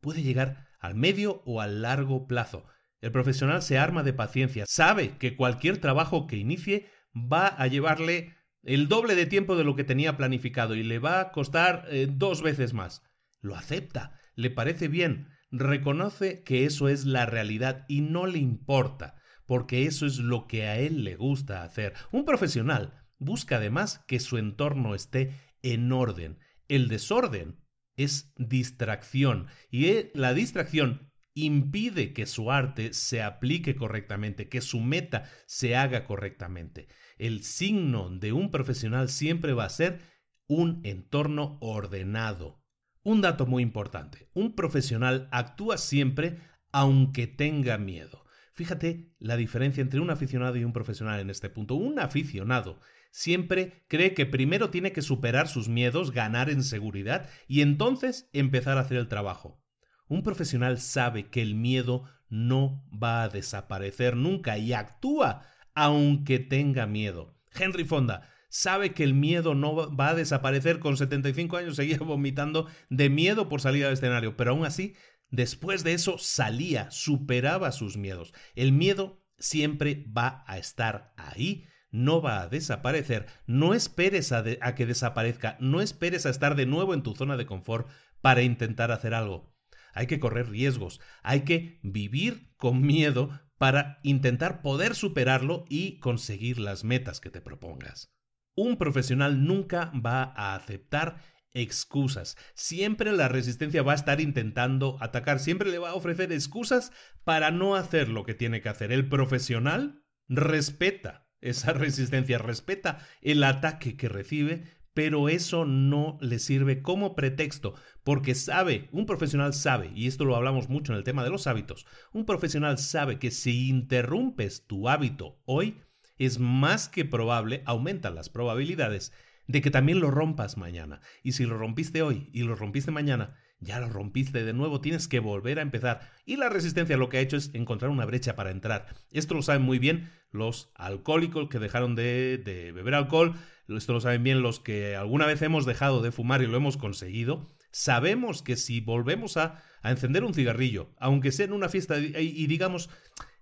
puede llegar al medio o al largo plazo. El profesional se arma de paciencia. Sabe que cualquier trabajo que inicie va a llevarle el doble de tiempo de lo que tenía planificado y le va a costar eh, dos veces más. Lo acepta, le parece bien, reconoce que eso es la realidad y no le importa porque eso es lo que a él le gusta hacer. Un profesional busca además que su entorno esté en orden. El desorden es distracción y e, la distracción impide que su arte se aplique correctamente, que su meta se haga correctamente. El signo de un profesional siempre va a ser un entorno ordenado. Un dato muy importante, un profesional actúa siempre aunque tenga miedo. Fíjate la diferencia entre un aficionado y un profesional en este punto. Un aficionado siempre cree que primero tiene que superar sus miedos, ganar en seguridad y entonces empezar a hacer el trabajo. Un profesional sabe que el miedo no va a desaparecer nunca y actúa aunque tenga miedo. Henry Fonda sabe que el miedo no va a desaparecer. Con 75 años <laughs> seguía vomitando de miedo por salir al escenario, pero aún así Después de eso salía, superaba sus miedos. El miedo siempre va a estar ahí, no va a desaparecer. No esperes a, que desaparezca, no esperes a estar de nuevo en tu zona de confort para intentar hacer algo. Hay que correr riesgos, hay que vivir con miedo para intentar poder superarlo y conseguir las metas que te propongas. Un profesional nunca va a aceptar excusas. Siempre la resistencia va a estar intentando atacar, siempre le va a ofrecer excusas para no hacer lo que tiene que hacer. El profesional respeta esa <laughs> resistencia, respeta el ataque que recibe, pero eso no le sirve como pretexto, porque sabe, un profesional sabe, y esto lo hablamos mucho en el tema de los hábitos, un profesional sabe que si interrumpes tu hábito hoy, es más que probable, aumentan las probabilidades de que también lo rompas mañana. Y si lo rompiste hoy y lo rompiste mañana, ya lo rompiste de nuevo, tienes que volver a empezar. Y la resistencia lo que ha hecho es encontrar una brecha para entrar. Esto lo saben muy bien los alcohólicos que dejaron de, beber alcohol, esto lo saben bien los que alguna vez hemos dejado de fumar y lo hemos conseguido. Sabemos que si volvemos a, encender un cigarrillo, aunque sea en una fiesta y digamos,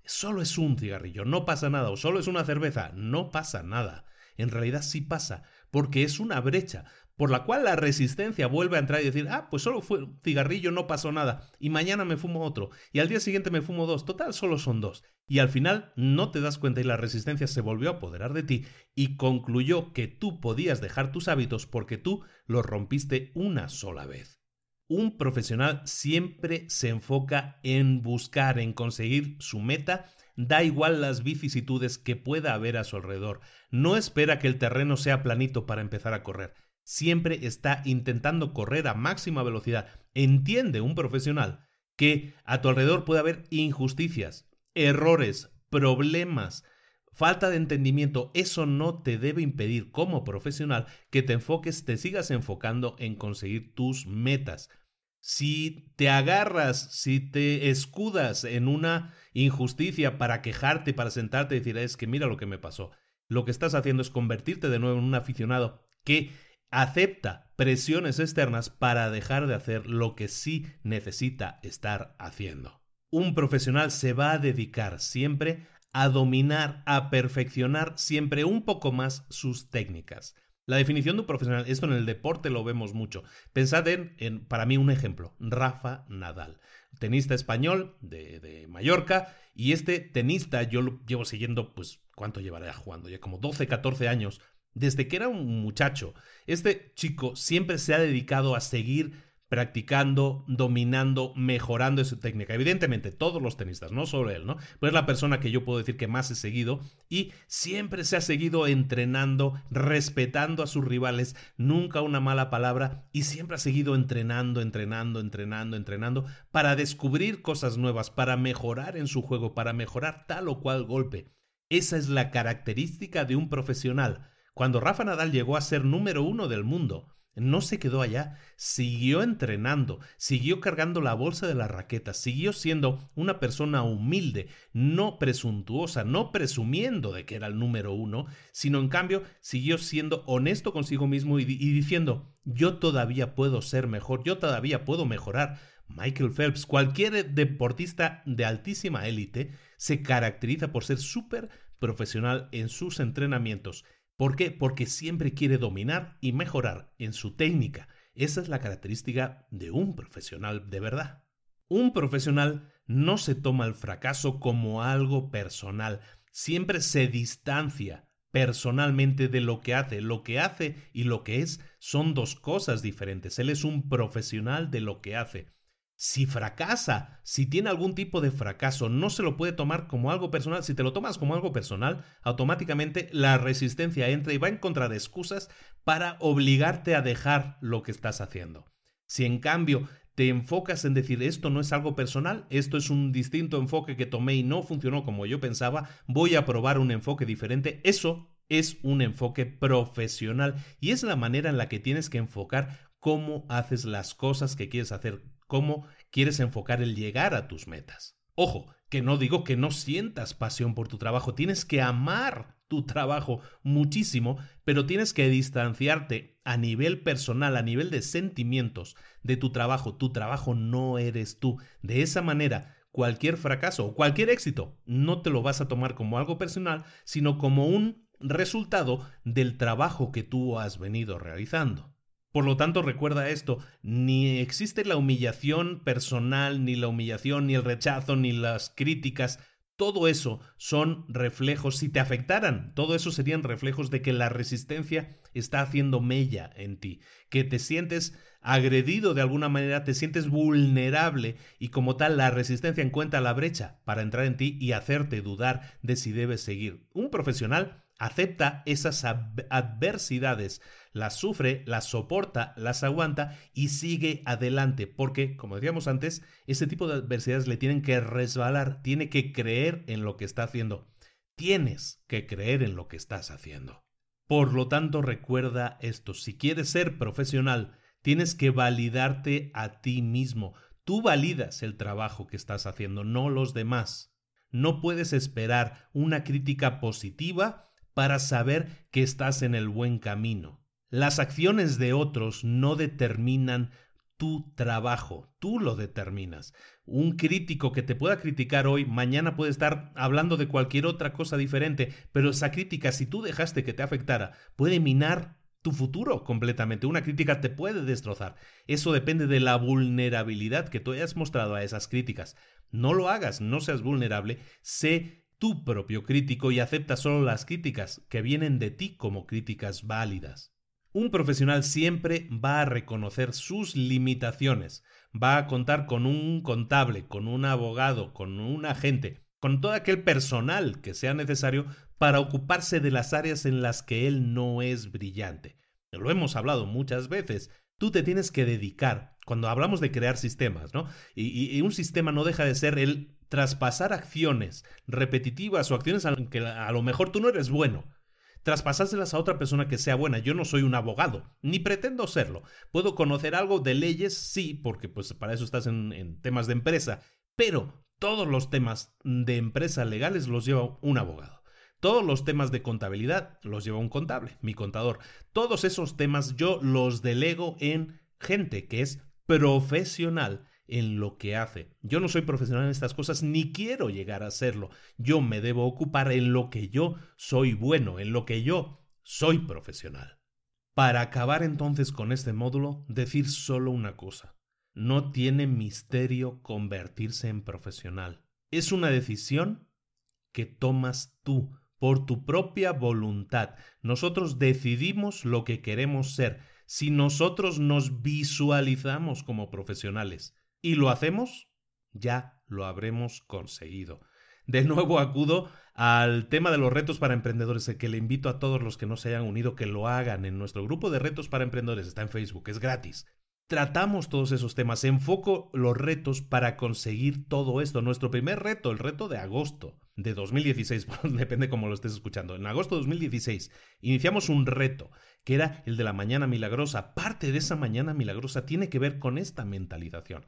solo es un cigarrillo, no pasa nada, o solo es una cerveza, no pasa nada. En realidad sí pasa, porque es una brecha por la cual la resistencia vuelve a entrar y decir, ah, pues solo fue un cigarrillo, no pasó nada, y mañana me fumo otro, y al día siguiente me fumo dos, total, solo son dos. Y al final no te das cuenta y la resistencia se volvió a apoderar de ti y concluyó que tú podías dejar tus hábitos porque tú los rompiste una sola vez. Un profesional siempre se enfoca en buscar, en conseguir su meta Da igual las vicisitudes que pueda haber a su alrededor. No espera que el terreno sea planito para empezar a correr. Siempre está intentando correr a máxima velocidad. Entiende un profesional que a tu alrededor puede haber injusticias, errores, problemas, falta de entendimiento. Eso no te debe impedir como profesional que te enfoques, te sigas enfocando en conseguir tus metas. Si te agarras, si te escudas en una injusticia para quejarte, para sentarte y decir, es que mira lo que me pasó, lo que estás haciendo es convertirte de nuevo en un aficionado que acepta presiones externas para dejar de hacer lo que sí necesita estar haciendo. Un profesional se va a dedicar siempre a dominar, a perfeccionar siempre un poco más sus técnicas. La definición de un profesional, esto en el deporte lo vemos mucho. Pensad en, para mí, un ejemplo, Rafa Nadal, tenista español de, de, Mallorca, y este tenista yo lo llevo siguiendo, pues, ¿cuánto llevará jugando? Ya como 12, 14 años, desde que era un muchacho. Este chico siempre se ha dedicado a seguir practicando, dominando, mejorando su técnica. Evidentemente, todos los tenistas, no solo él, ¿no? Pero es la persona que yo puedo decir que más he seguido y siempre se ha seguido entrenando, respetando a sus rivales, nunca una mala palabra y siempre ha seguido entrenando, entrenando, entrenando, entrenando para descubrir cosas nuevas, para mejorar en su juego, para mejorar tal o cual golpe. Esa es la característica de un profesional. Cuando Rafa Nadal llegó a ser número uno del mundo, no se quedó allá, siguió entrenando, siguió cargando la bolsa de la raqueta, siguió siendo una persona humilde, no presuntuosa, no presumiendo de que era el número uno, sino en cambio siguió siendo honesto consigo mismo y, y diciendo, yo todavía puedo ser mejor, yo todavía puedo mejorar. Michael Phelps, cualquier deportista de altísima élite, se caracteriza por ser súper profesional en sus entrenamientos ¿Por qué? Porque siempre quiere dominar y mejorar en su técnica. Esa es la característica de un profesional de verdad. Un profesional no se toma el fracaso como algo personal, siempre se distancia personalmente de lo que hace. Lo que hace y lo que es son dos cosas diferentes. Él es un profesional de lo que hace. Si fracasa, si tiene algún tipo de fracaso, no se lo puede tomar como algo personal. Si te lo tomas como algo personal, automáticamente la resistencia entra y va a encontrar excusas para obligarte a dejar lo que estás haciendo. Si en cambio te enfocas en decir esto no es algo personal, esto es un distinto enfoque que tomé y no funcionó como yo pensaba, voy a probar un enfoque diferente, eso es un enfoque profesional y es la manera en la que tienes que enfocar cómo haces las cosas que quieres hacer cómo quieres enfocar el llegar a tus metas. Ojo, que no digo que no sientas pasión por tu trabajo, tienes que amar tu trabajo muchísimo, pero tienes que distanciarte a nivel personal, a nivel de sentimientos de tu trabajo. Tu trabajo no eres tú. De esa manera, cualquier fracaso o cualquier éxito no te lo vas a tomar como algo personal, sino como un resultado del trabajo que tú has venido realizando. Por lo tanto, recuerda esto, ni existe la humillación personal, ni la humillación, ni el rechazo, ni las críticas. Todo eso son reflejos, si te afectaran, todo eso serían reflejos de que la resistencia está haciendo mella en ti, que te sientes agredido de alguna manera, te sientes vulnerable y como tal la resistencia encuentra la brecha para entrar en ti y hacerte dudar de si debes seguir. Un profesional acepta esas adversidades, las sufre, las soporta, las aguanta y sigue adelante, porque, como decíamos antes, ese tipo de adversidades le tienen que resbalar, tiene que creer en lo que está haciendo. Tienes que creer en lo que estás haciendo. Por lo tanto, recuerda esto, si quieres ser profesional, tienes que validarte a ti mismo. Tú validas el trabajo que estás haciendo, no los demás. No puedes esperar una crítica positiva para saber que estás en el buen camino. Las acciones de otros no determinan tu trabajo, tú lo determinas. Un crítico que te pueda criticar hoy, mañana puede estar hablando de cualquier otra cosa diferente, pero esa crítica, si tú dejaste que te afectara, puede minar tu futuro completamente. Una crítica te puede destrozar. Eso depende de la vulnerabilidad que tú hayas mostrado a esas críticas. No lo hagas, no seas vulnerable, sé tu propio crítico y acepta solo las críticas que vienen de ti como críticas válidas. Un profesional siempre va a reconocer sus limitaciones, va a contar con un contable, con un abogado, con un agente, con todo aquel personal que sea necesario para ocuparse de las áreas en las que él no es brillante. Lo hemos hablado muchas veces. Tú te tienes que dedicar, cuando hablamos de crear sistemas, ¿no? Y, y un sistema no deja de ser el traspasar acciones repetitivas o acciones a que a lo mejor tú no eres bueno, traspasárselas a otra persona que sea buena. Yo no soy un abogado, ni pretendo serlo. Puedo conocer algo de leyes, sí, porque pues para eso estás en, en temas de empresa, pero todos los temas de empresa legales los lleva un abogado. Todos los temas de contabilidad los lleva un contable, mi contador. Todos esos temas yo los delego en gente que es profesional en lo que hace. Yo no soy profesional en estas cosas ni quiero llegar a serlo. Yo me debo ocupar en lo que yo soy bueno, en lo que yo soy profesional. para acabar entonces con este módulo, decir solo una cosa. No tiene misterio convertirse en profesional. Es una decisión que tomas tú por tu propia voluntad. Nosotros decidimos lo que queremos ser. Si nosotros nos visualizamos como profesionales y lo hacemos, ya lo habremos conseguido. De nuevo acudo al tema de los retos para emprendedores, que le invito a todos los que no se hayan unido que lo hagan en nuestro grupo de retos para emprendedores, está en Facebook, es gratis. Tratamos todos esos temas, enfoco los retos para conseguir todo esto. Nuestro primer reto, el reto de agosto de 2016, <laughs> depende cómo lo estés escuchando. En agosto de 2016 iniciamos un reto que era el de la mañana milagrosa. Parte de esa mañana milagrosa tiene que ver con esta mentalización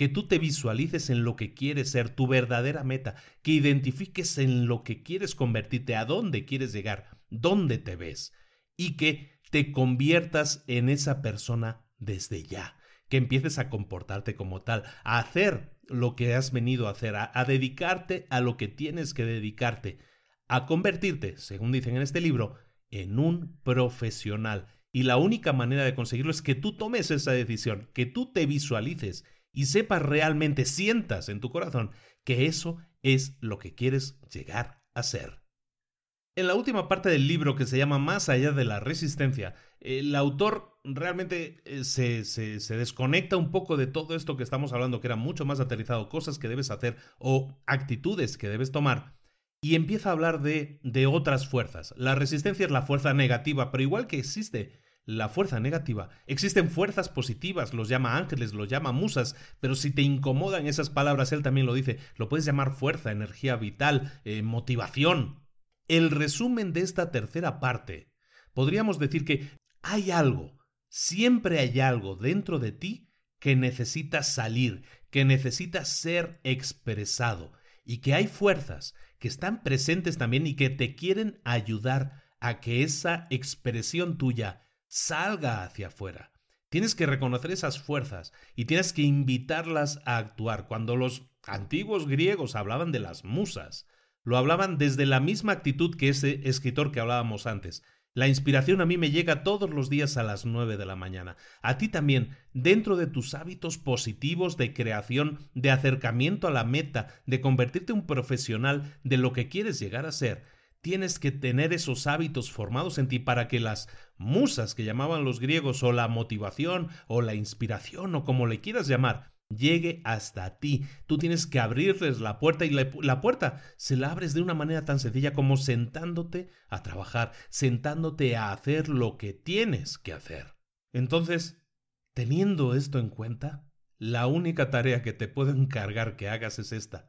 que tú te visualices en lo que quieres ser, tu verdadera meta, que identifiques en lo que quieres convertirte, a dónde quieres llegar, dónde te ves, y que te conviertas en esa persona desde ya, que empieces a comportarte como tal, a hacer lo que has venido a hacer, a, dedicarte a lo que tienes que dedicarte, a convertirte, según dicen en este libro, en un profesional. Y la única manera de conseguirlo es que tú tomes esa decisión, que tú te visualices y sepas realmente, sientas en tu corazón que eso es lo que quieres llegar a ser. En la última parte del libro que se llama Más allá de la resistencia, el autor realmente eh, se, se, desconecta un poco de todo esto que estamos hablando, que era mucho más aterrizado, cosas que debes hacer o actitudes que debes tomar, y empieza a hablar de, de otras fuerzas. La resistencia es la fuerza negativa, pero igual que existe la fuerza negativa. Existen fuerzas positivas, los llama ángeles, los llama musas, pero si te incomodan esas palabras, él también lo dice, lo puedes llamar fuerza, energía vital, eh, motivación. El resumen de esta tercera parte, podríamos decir que hay algo, siempre hay algo dentro de ti que necesita salir, que necesita ser expresado, y que hay fuerzas que están presentes también y que te quieren ayudar a que esa expresión tuya salga hacia afuera. Tienes que reconocer esas fuerzas y tienes que invitarlas a actuar. Cuando los antiguos griegos hablaban de las musas, lo hablaban desde la misma actitud que ese escritor que hablábamos antes. La inspiración a mí me llega todos los días a las nueve de la mañana. A ti también, dentro de tus hábitos positivos de creación, de acercamiento a la meta, de convertirte en un profesional de lo que quieres llegar a ser, tienes que tener esos hábitos formados en ti para que las musas que llamaban los griegos o la motivación o la inspiración o como le quieras llamar llegue hasta ti. Tú tienes que abrirles la puerta y la, puerta se la abres de una manera tan sencilla como sentándote a trabajar, sentándote a hacer lo que tienes que hacer. Entonces, teniendo esto en cuenta, la única tarea que te puedo encargar que hagas es esta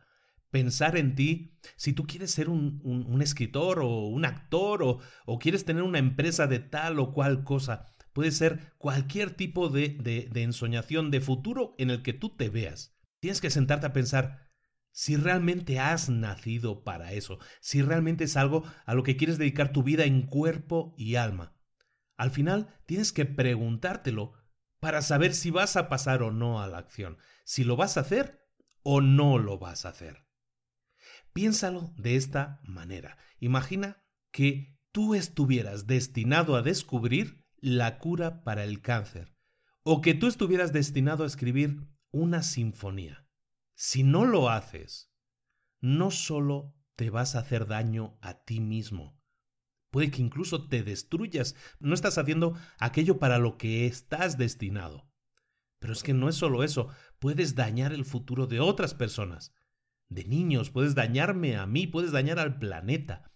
pensar en ti, si tú quieres ser un, escritor o un actor o, o, quieres tener una empresa de tal o cual cosa, puede ser cualquier tipo de, de ensoñación de futuro en el que tú te veas. Tienes que sentarte a pensar si realmente has nacido para eso, si realmente es algo a lo que quieres dedicar tu vida en cuerpo y alma. Al final tienes que preguntártelo para saber si vas a pasar o no a la acción, si lo vas a hacer o no lo vas a hacer. Piénsalo de esta manera. Imagina que tú estuvieras destinado a descubrir la cura para el cáncer o que tú estuvieras destinado a escribir una sinfonía. Si no lo haces, no solo te vas a hacer daño a ti mismo, puede que incluso te destruyas, no estás haciendo aquello para lo que estás destinado. Pero es que no es solo eso, puedes dañar el futuro de otras personas de niños, puedes dañarme a mí, puedes dañar al planeta.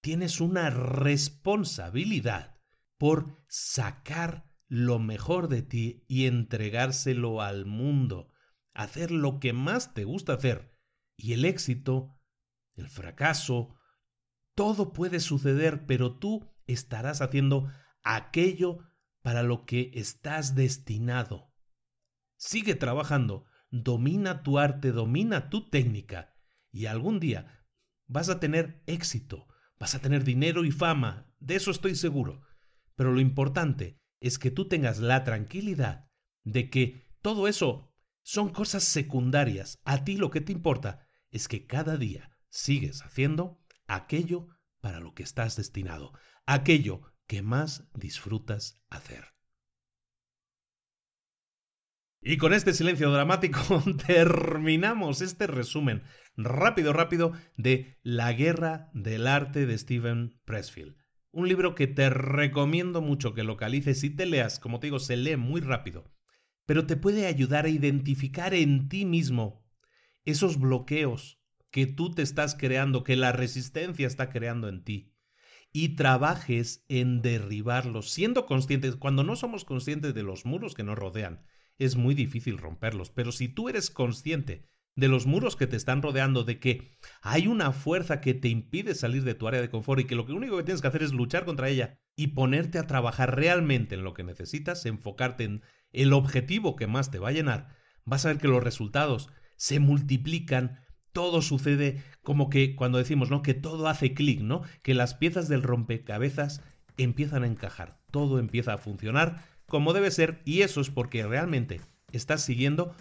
Tienes una responsabilidad por sacar lo mejor de ti y entregárselo al mundo, hacer lo que más te gusta hacer. Y el éxito, el fracaso, todo puede suceder, pero tú estarás haciendo aquello para lo que estás destinado. Sigue trabajando, domina tu arte, domina tu técnica y algún día vas a tener éxito, vas a tener dinero y fama, de eso estoy seguro. Pero lo importante es que tú tengas la tranquilidad de que todo eso son cosas secundarias. A ti lo que te importa es que cada día sigues haciendo aquello para lo que estás destinado, aquello que más disfrutas hacer. Y con este silencio dramático <laughs> terminamos este resumen rápido, rápido de La guerra del arte de Stephen Pressfield. Un libro que te recomiendo mucho que localices y te leas, como te digo, se lee muy rápido, pero te puede ayudar a identificar en ti mismo esos bloqueos que tú te estás creando, que la resistencia está creando en ti, y trabajes en derribarlos, siendo conscientes, cuando no somos conscientes de los muros que nos rodean, es muy difícil romperlos, pero si tú eres consciente de los muros que te están rodeando, de que hay una fuerza que te impide salir de tu área de confort y que lo único que tienes que hacer es luchar contra ella y ponerte a trabajar realmente en lo que necesitas, enfocarte en el objetivo que más te va a llenar, vas a ver que los resultados se multiplican, todo sucede como que cuando decimos, ¿no? Que todo hace clic, ¿no? Que las piezas del rompecabezas empiezan a encajar, todo empieza a funcionar como debe ser y eso es porque realmente estás siguiendo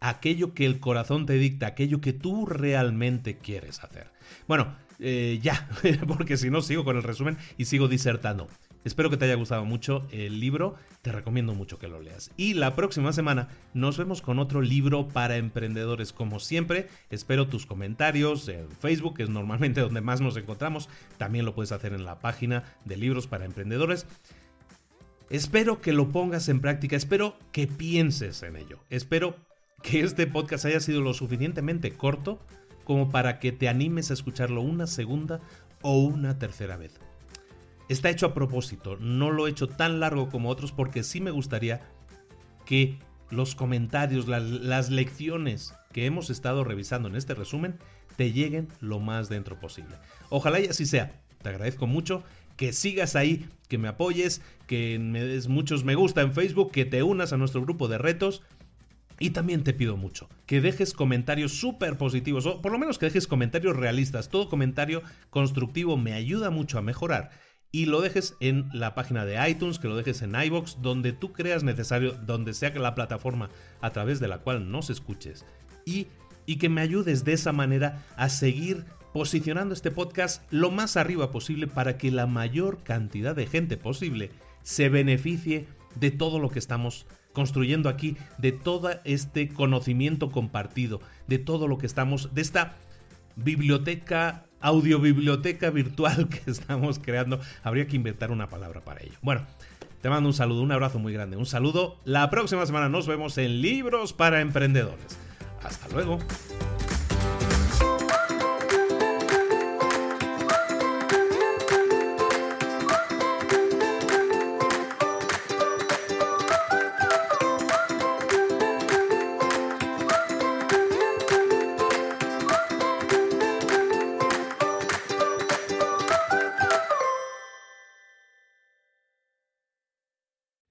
aquello que el corazón te dicta, aquello que tú realmente quieres hacer. Bueno, eh, ya, <laughs> porque si no sigo con el resumen y sigo disertando. Espero que te haya gustado mucho el libro, te recomiendo mucho que lo leas. Y la próxima semana nos vemos con otro libro para emprendedores. Como siempre, espero tus comentarios en Facebook, que es normalmente donde más nos encontramos. También lo puedes hacer en la página de libros para emprendedores. Espero que lo pongas en práctica, espero que pienses en ello. Espero que este podcast haya sido lo suficientemente corto como para que te animes a escucharlo una segunda o una tercera vez. Está hecho a propósito, no lo he hecho tan largo como otros porque sí me gustaría que los comentarios, las lecciones que hemos estado revisando en este resumen te lleguen lo más dentro posible. Ojalá y así sea. Te agradezco mucho que sigas ahí, que me apoyes, que me des muchos me gusta en Facebook, que te unas a nuestro grupo de retos y también te pido mucho que dejes comentarios súper positivos, o por lo menos que dejes comentarios realistas. Todo comentario constructivo me ayuda mucho a mejorar. Y lo dejes en la página de iTunes, que lo dejes en iBox, donde tú creas necesario, donde sea la plataforma a través de la cual nos escuches. Y, y que me ayudes de esa manera a seguir posicionando este podcast lo más arriba posible para que la mayor cantidad de gente posible se beneficie de todo lo que estamos construyendo aquí, de todo este conocimiento compartido, de todo lo que estamos, de esta biblioteca, audiobiblioteca virtual <laughs> que estamos creando. Habría que inventar una palabra para ello. Bueno, te mando un saludo, un abrazo muy grande, un saludo. La próxima semana nos vemos en Libros para Emprendedores. Hasta luego.